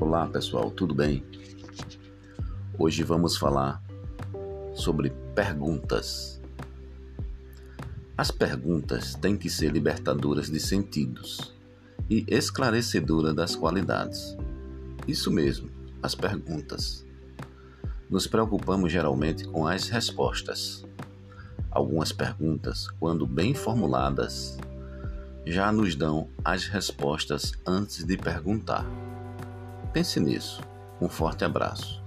Olá pessoal, tudo bem? Hoje vamos falar sobre perguntas. As perguntas têm que ser libertadoras de sentidos e esclarecedoras das qualidades. Isso mesmo, as perguntas. Nos preocupamos geralmente com as respostas. Algumas perguntas, quando bem formuladas, já nos dão as respostas antes de perguntar. Pense nisso. Um forte abraço.